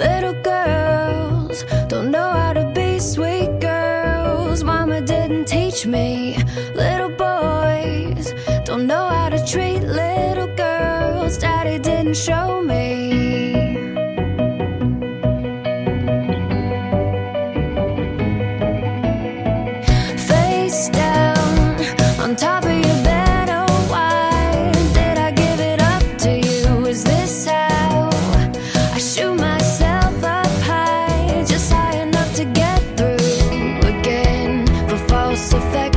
Little girls don't know how to be sweet girls. Mama didn't teach me. Little boys don't know how to treat little girls. Daddy didn't show me. False affection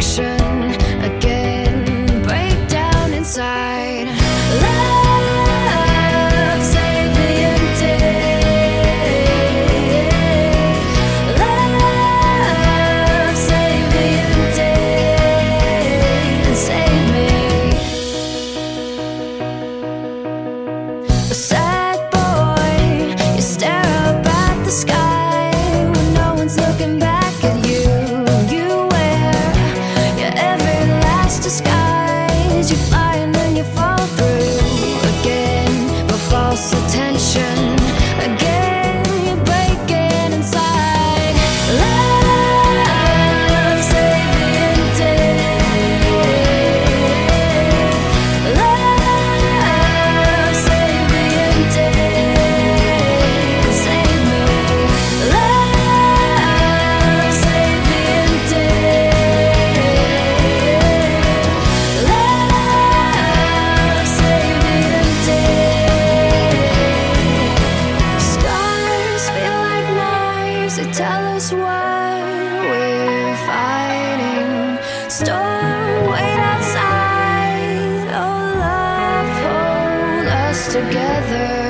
disguise. together.